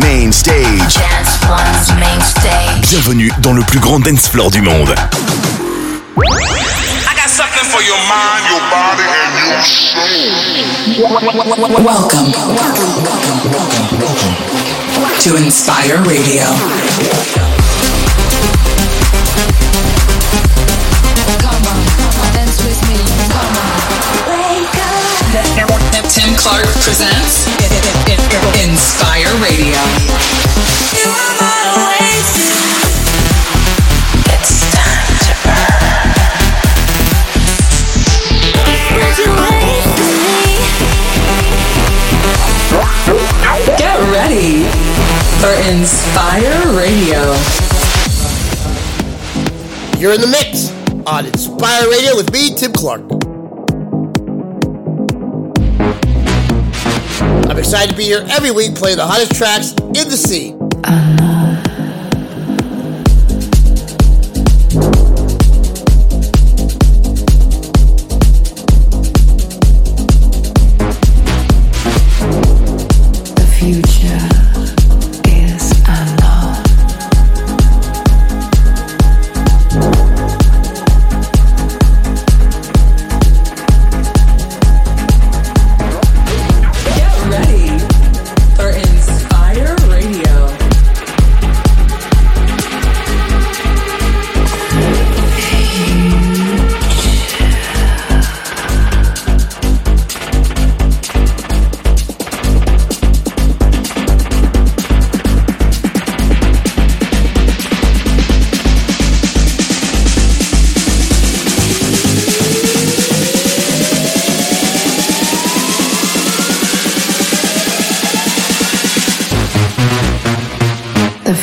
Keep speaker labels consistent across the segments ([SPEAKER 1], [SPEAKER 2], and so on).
[SPEAKER 1] Main Stage.
[SPEAKER 2] Dance One's Main Stage.
[SPEAKER 1] Bienvenue dans le plus grand dance floor du monde.
[SPEAKER 3] I got something for your mind, your body, and your soul.
[SPEAKER 4] Welcome. To Inspire Radio.
[SPEAKER 5] Come on, dance with me. Come on. Wake up.
[SPEAKER 4] Tim Clark presents Inspire Radio.
[SPEAKER 2] It's time to burn. Would you wait me?
[SPEAKER 4] Get ready for Inspire Radio.
[SPEAKER 6] You're in the mix on Inspire Radio with me, Tim Clark. Excited to be here every week playing the hottest tracks in the scene.
[SPEAKER 5] The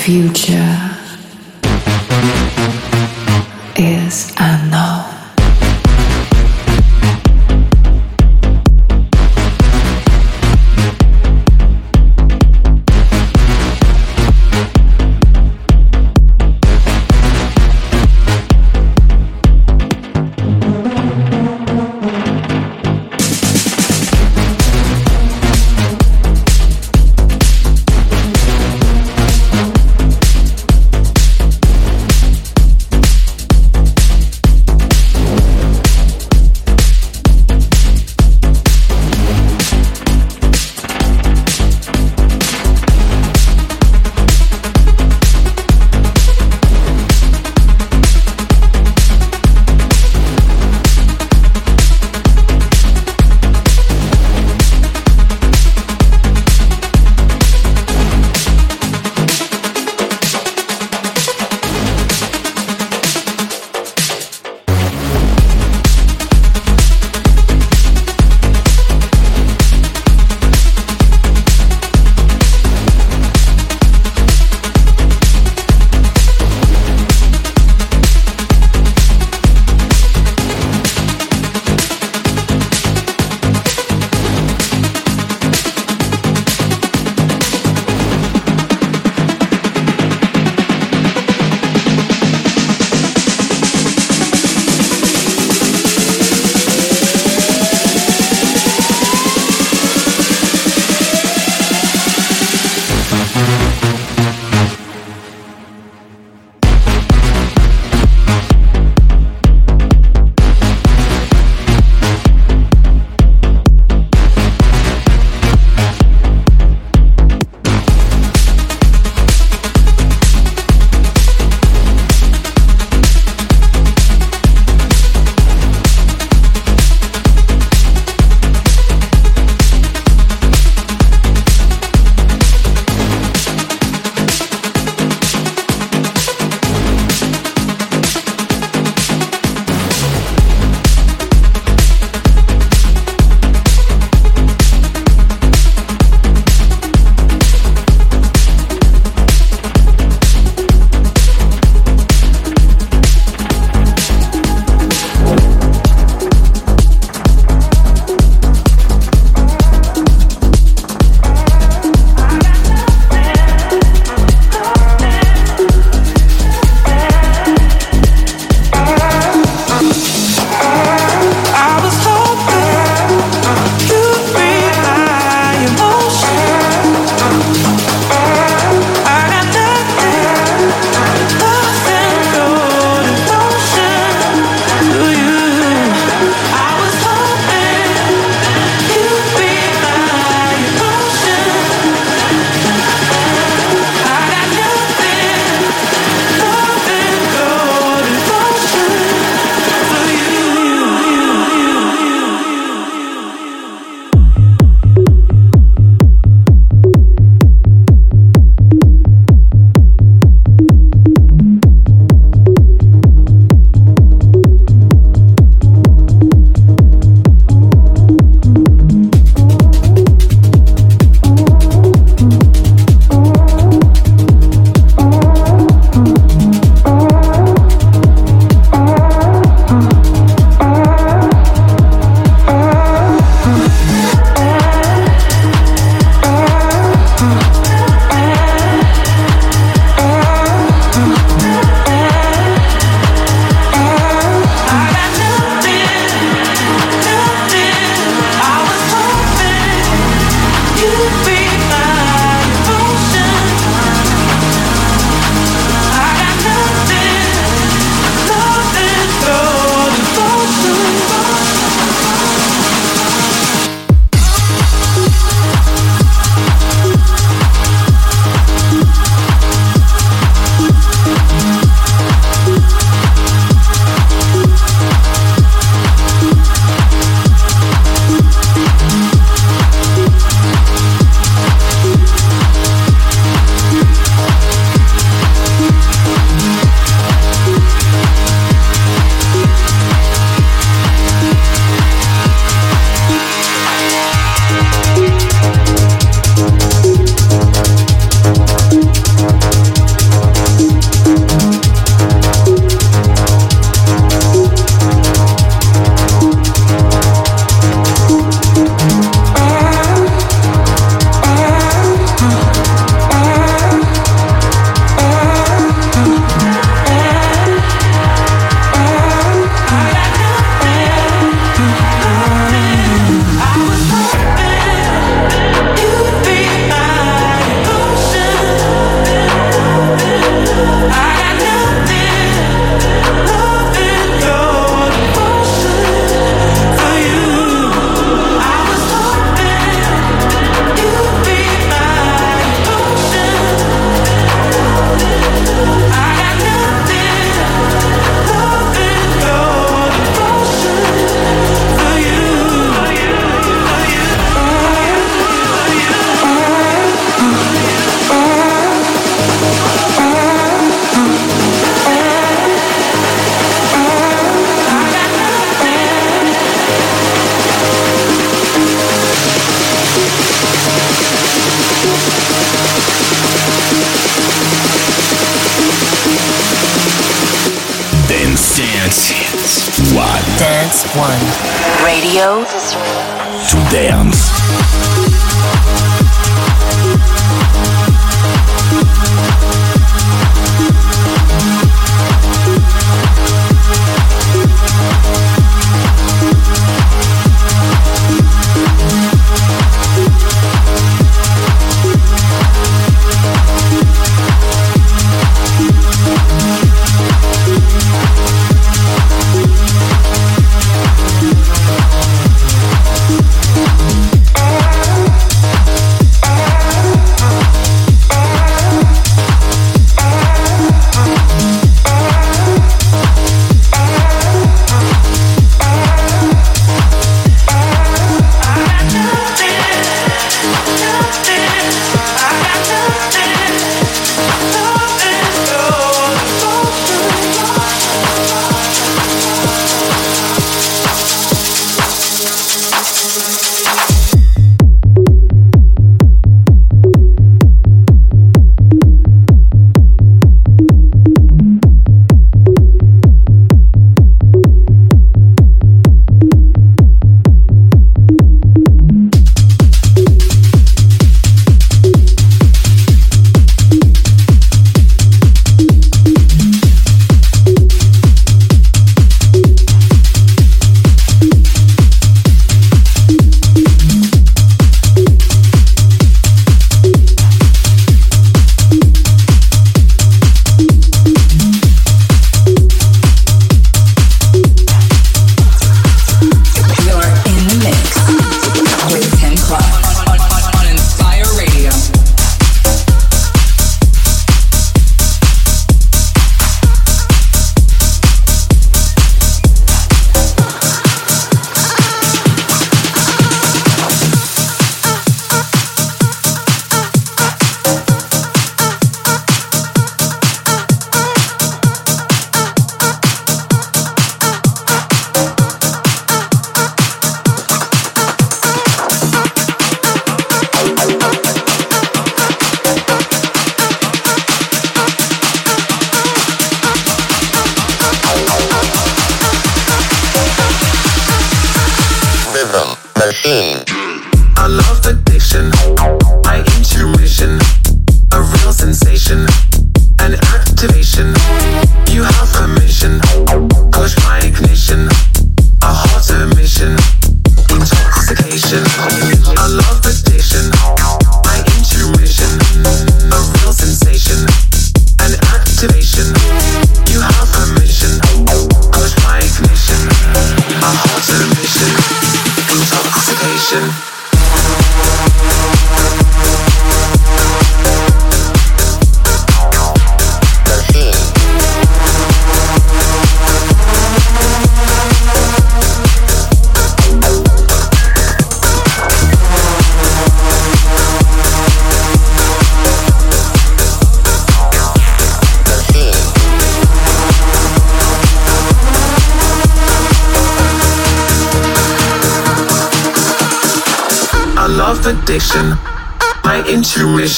[SPEAKER 5] future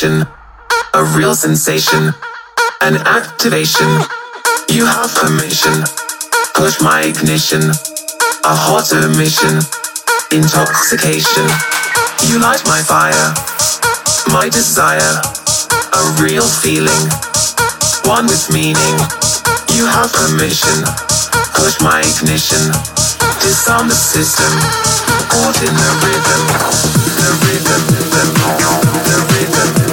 [SPEAKER 7] a real sensation, an activation. You have permission, push my ignition, a hot emission, intoxication. You light my fire, my desire, a real feeling, one with meaning. You have permission, push my ignition, disarm the system, caught in the rhythm, the rhythm, the rhythm, the rhythm,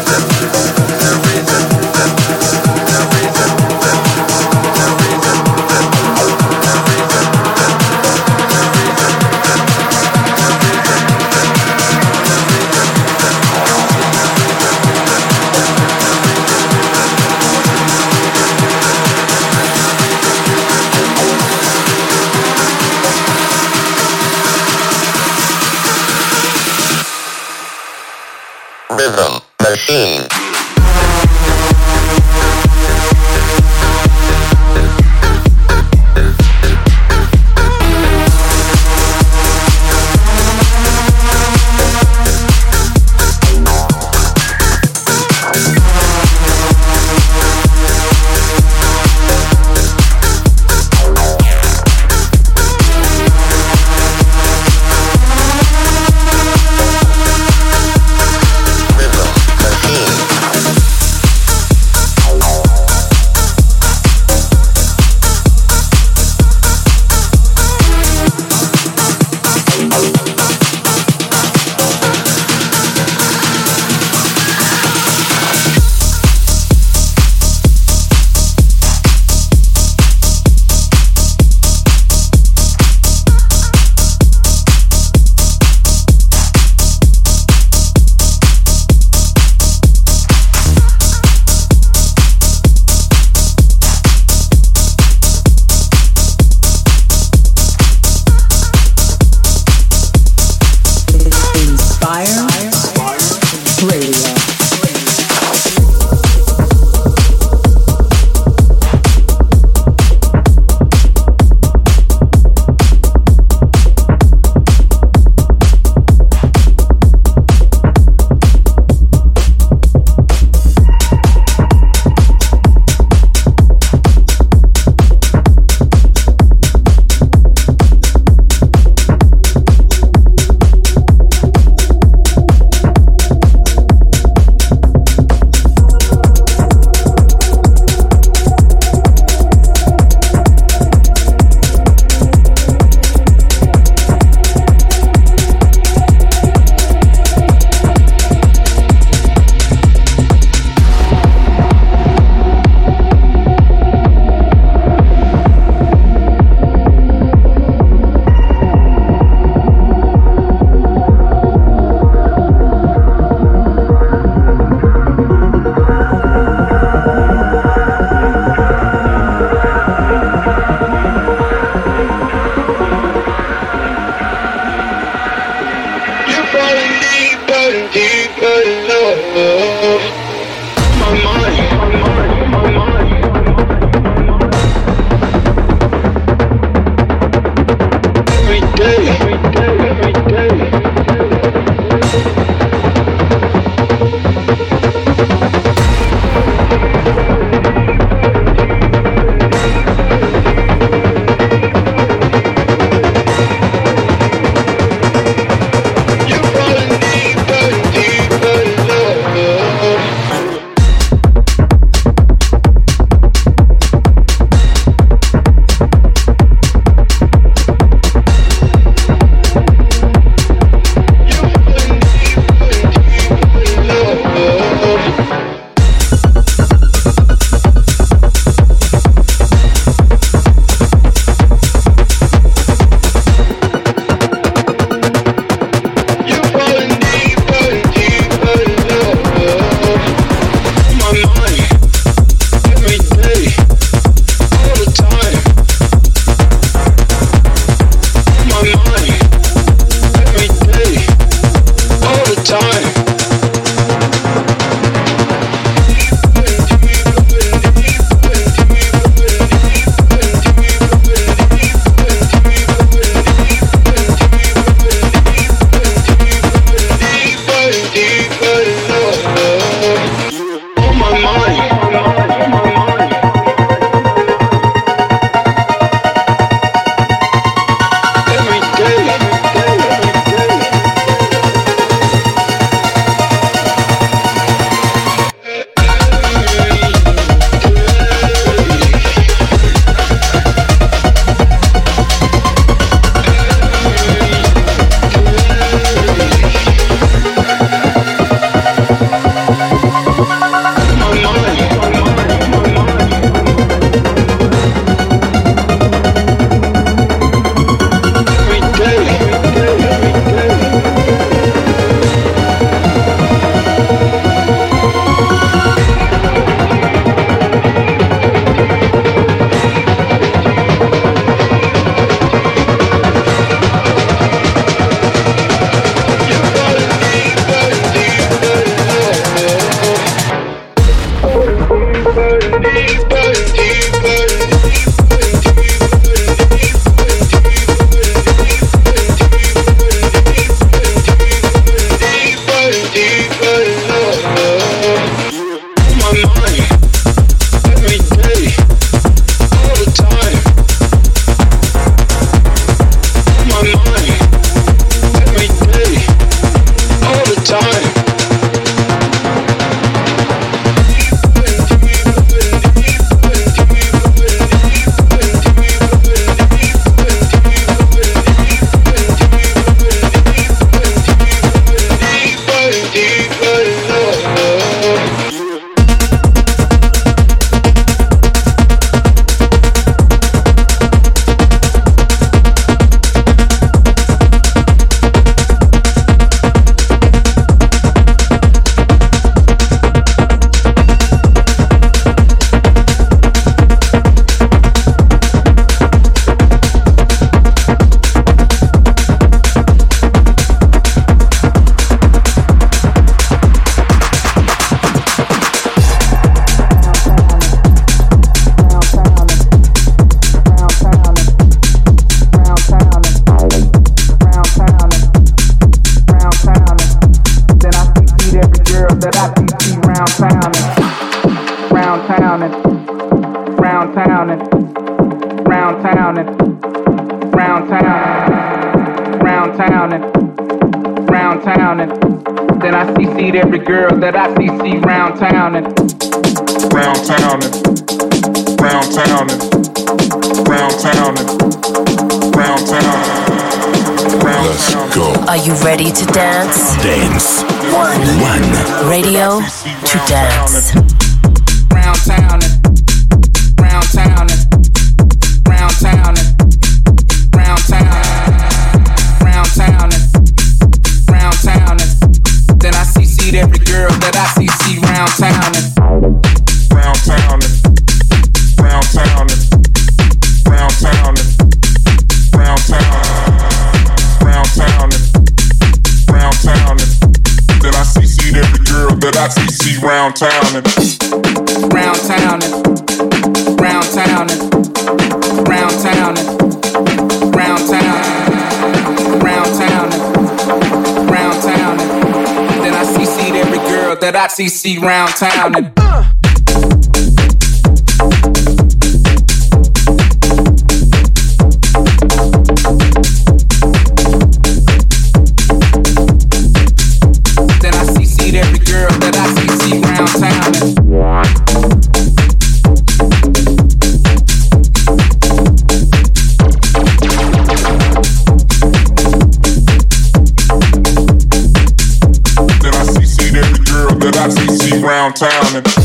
[SPEAKER 8] that I see see round town
[SPEAKER 3] downtown and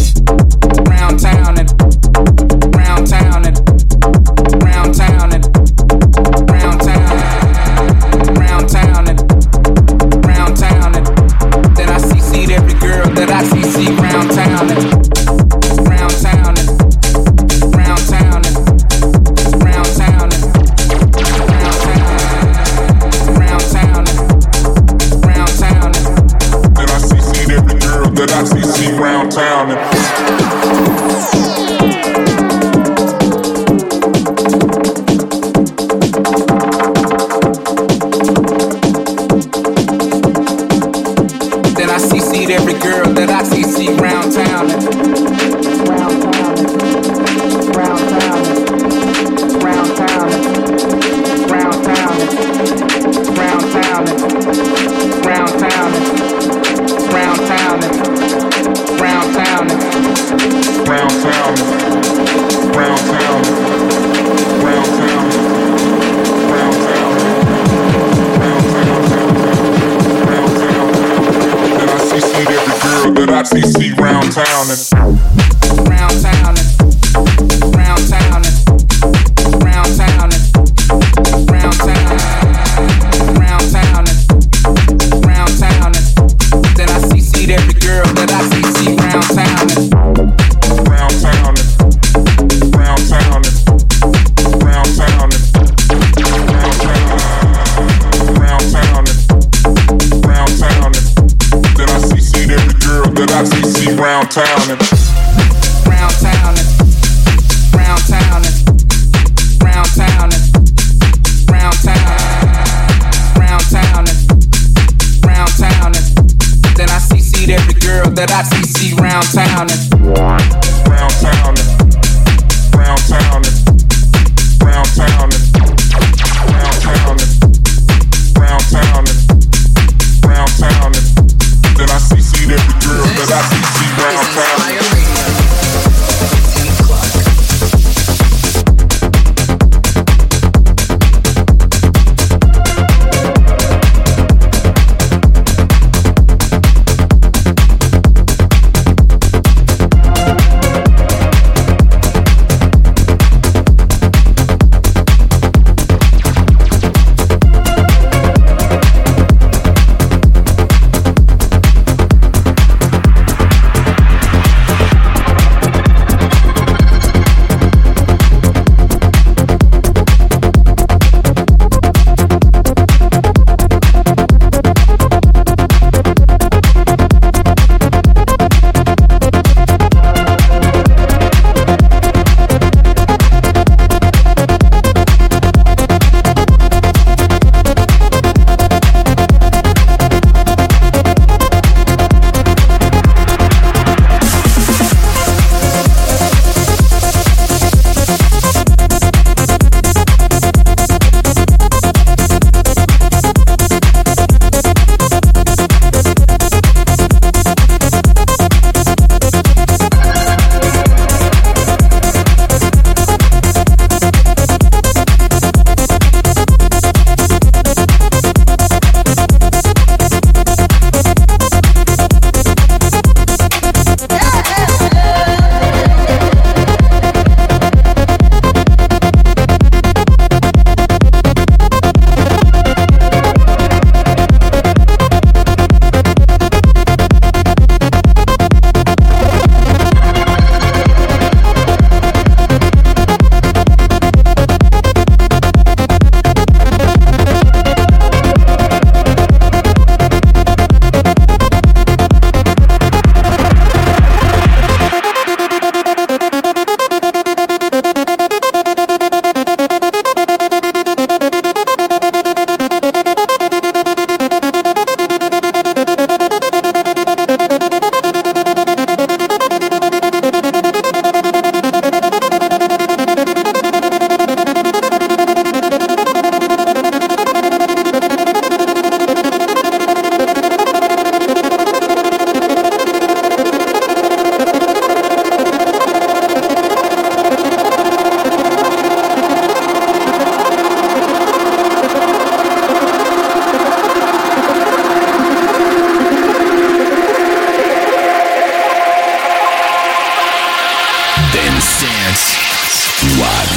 [SPEAKER 2] sound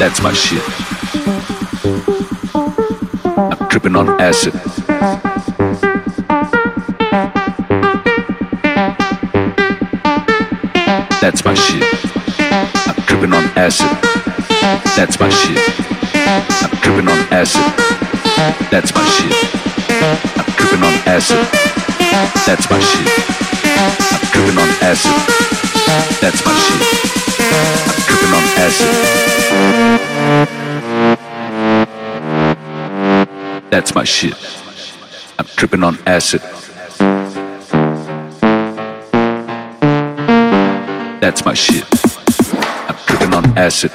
[SPEAKER 9] That's my shit. I'm tripping on acid. That's my shit. I'm tripping on acid. That's my shit. I'm tripping on acid. That's my shit. I'm tripping on acid. That's my shit. I'm tripping on acid. That's my shit. That's my shit. I'm tripping on acid. That's my shit. I'm tripping on acid.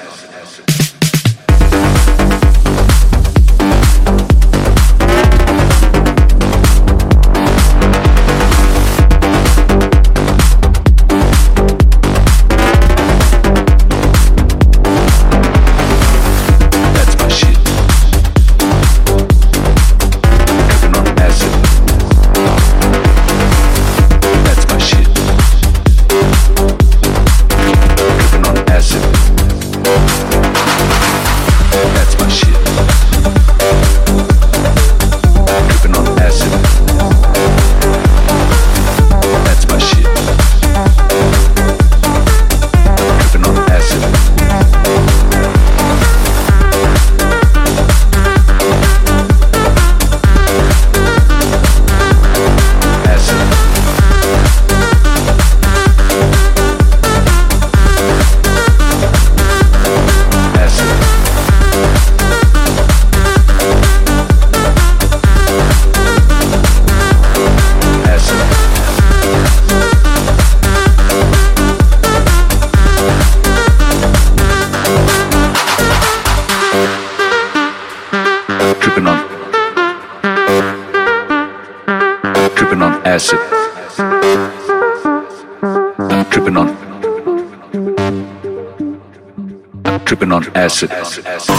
[SPEAKER 9] acid. acid. acid.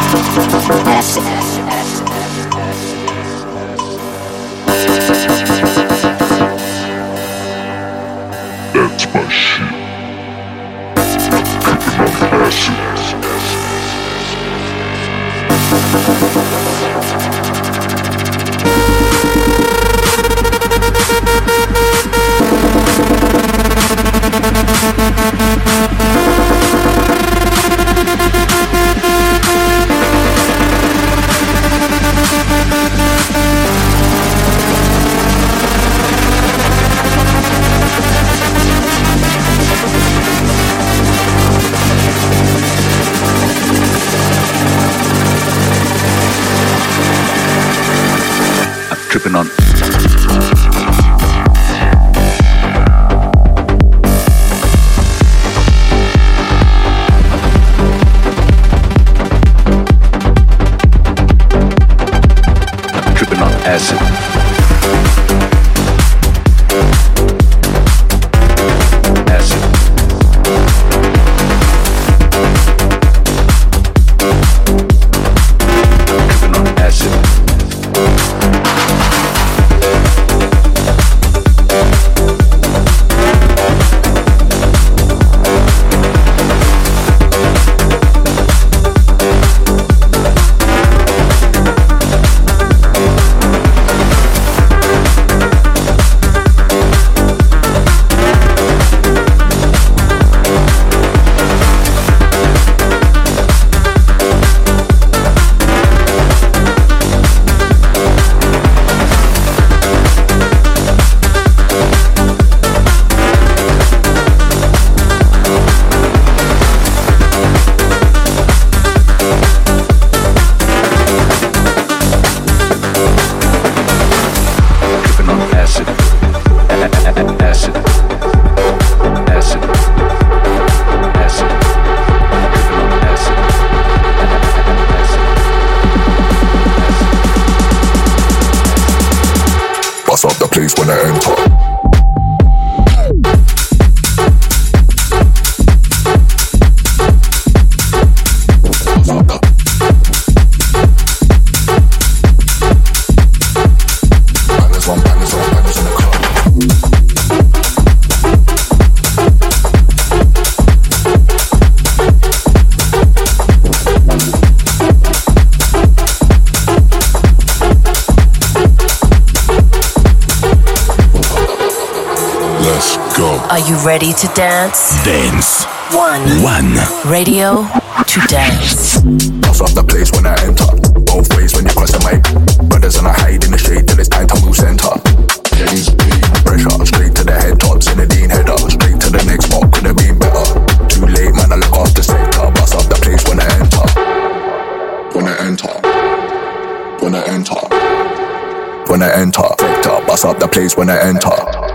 [SPEAKER 9] acid.
[SPEAKER 1] I enter, when I enter,
[SPEAKER 2] when
[SPEAKER 10] I
[SPEAKER 2] enter, fucked up,
[SPEAKER 1] bust up the place when I enter.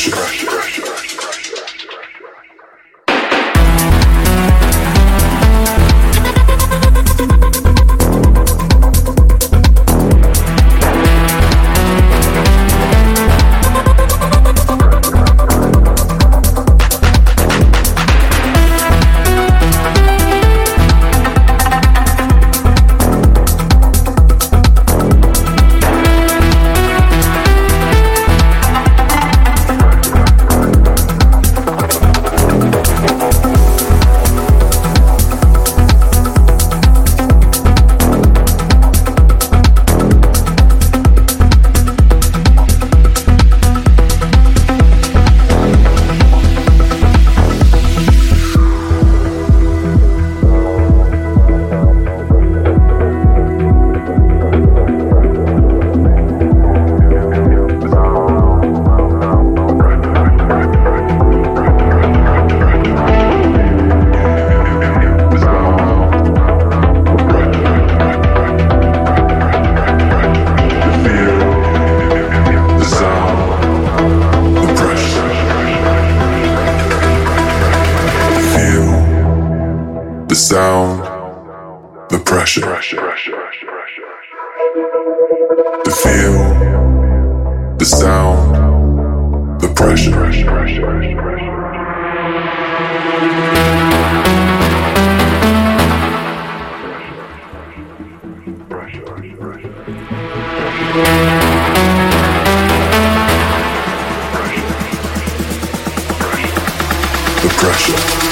[SPEAKER 1] Sound, Show.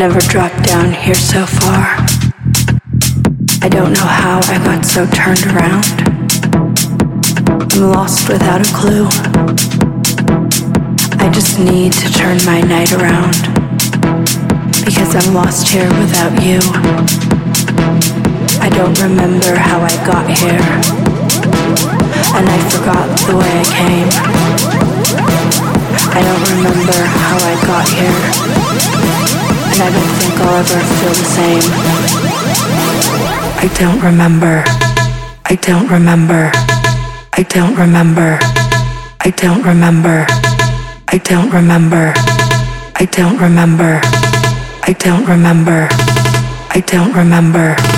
[SPEAKER 1] Never dropped down here so far. I don't know how I got so turned around. I'm lost without a clue. I just need to turn my night around. Because I'm lost here without you. I don't remember how I got here. And I forgot the way I came. I don't remember how I got here I don't think I'll ever feel the
[SPEAKER 11] same. I don't remember. I don't remember. I don't remember. I don't remember. I
[SPEAKER 1] don't remember. I don't
[SPEAKER 10] remember. I don't remember. I don't remember.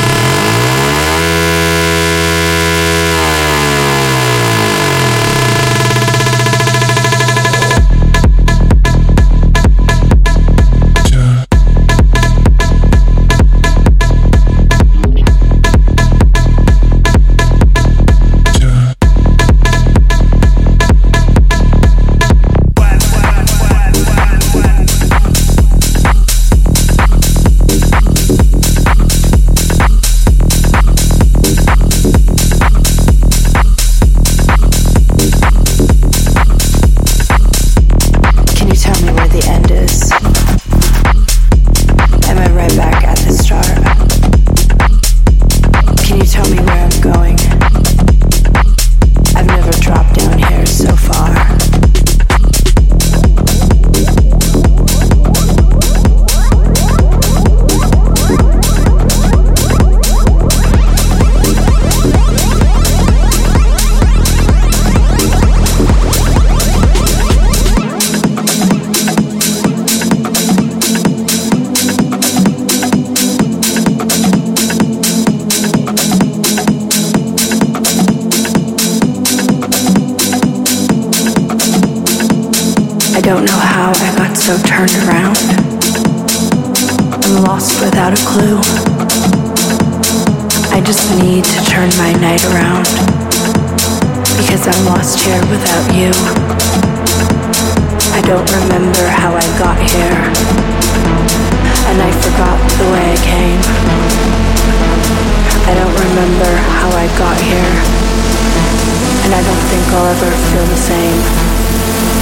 [SPEAKER 10] don't know how I got so turned around. I'm lost without a clue. I just need to turn my night around. Because I'm lost here without you. I don't remember how I got here. And I forgot the way I came. I don't remember how I got here. And I don't think I'll ever feel the same.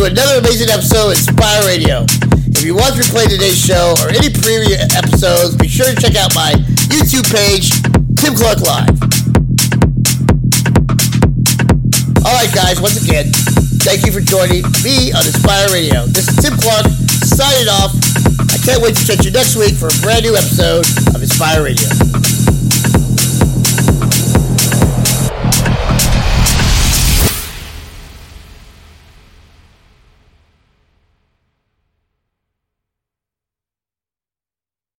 [SPEAKER 6] Into another amazing episode of Inspire Radio. If you want to replay today's show or any previous episodes, be sure to check out my YouTube page, Tim Clark Live. Alright guys, once again, thank you for joining me on Inspire Radio. This is Tim Clark signing off. I can't wait to catch you next week for a brand new episode of Inspire Radio.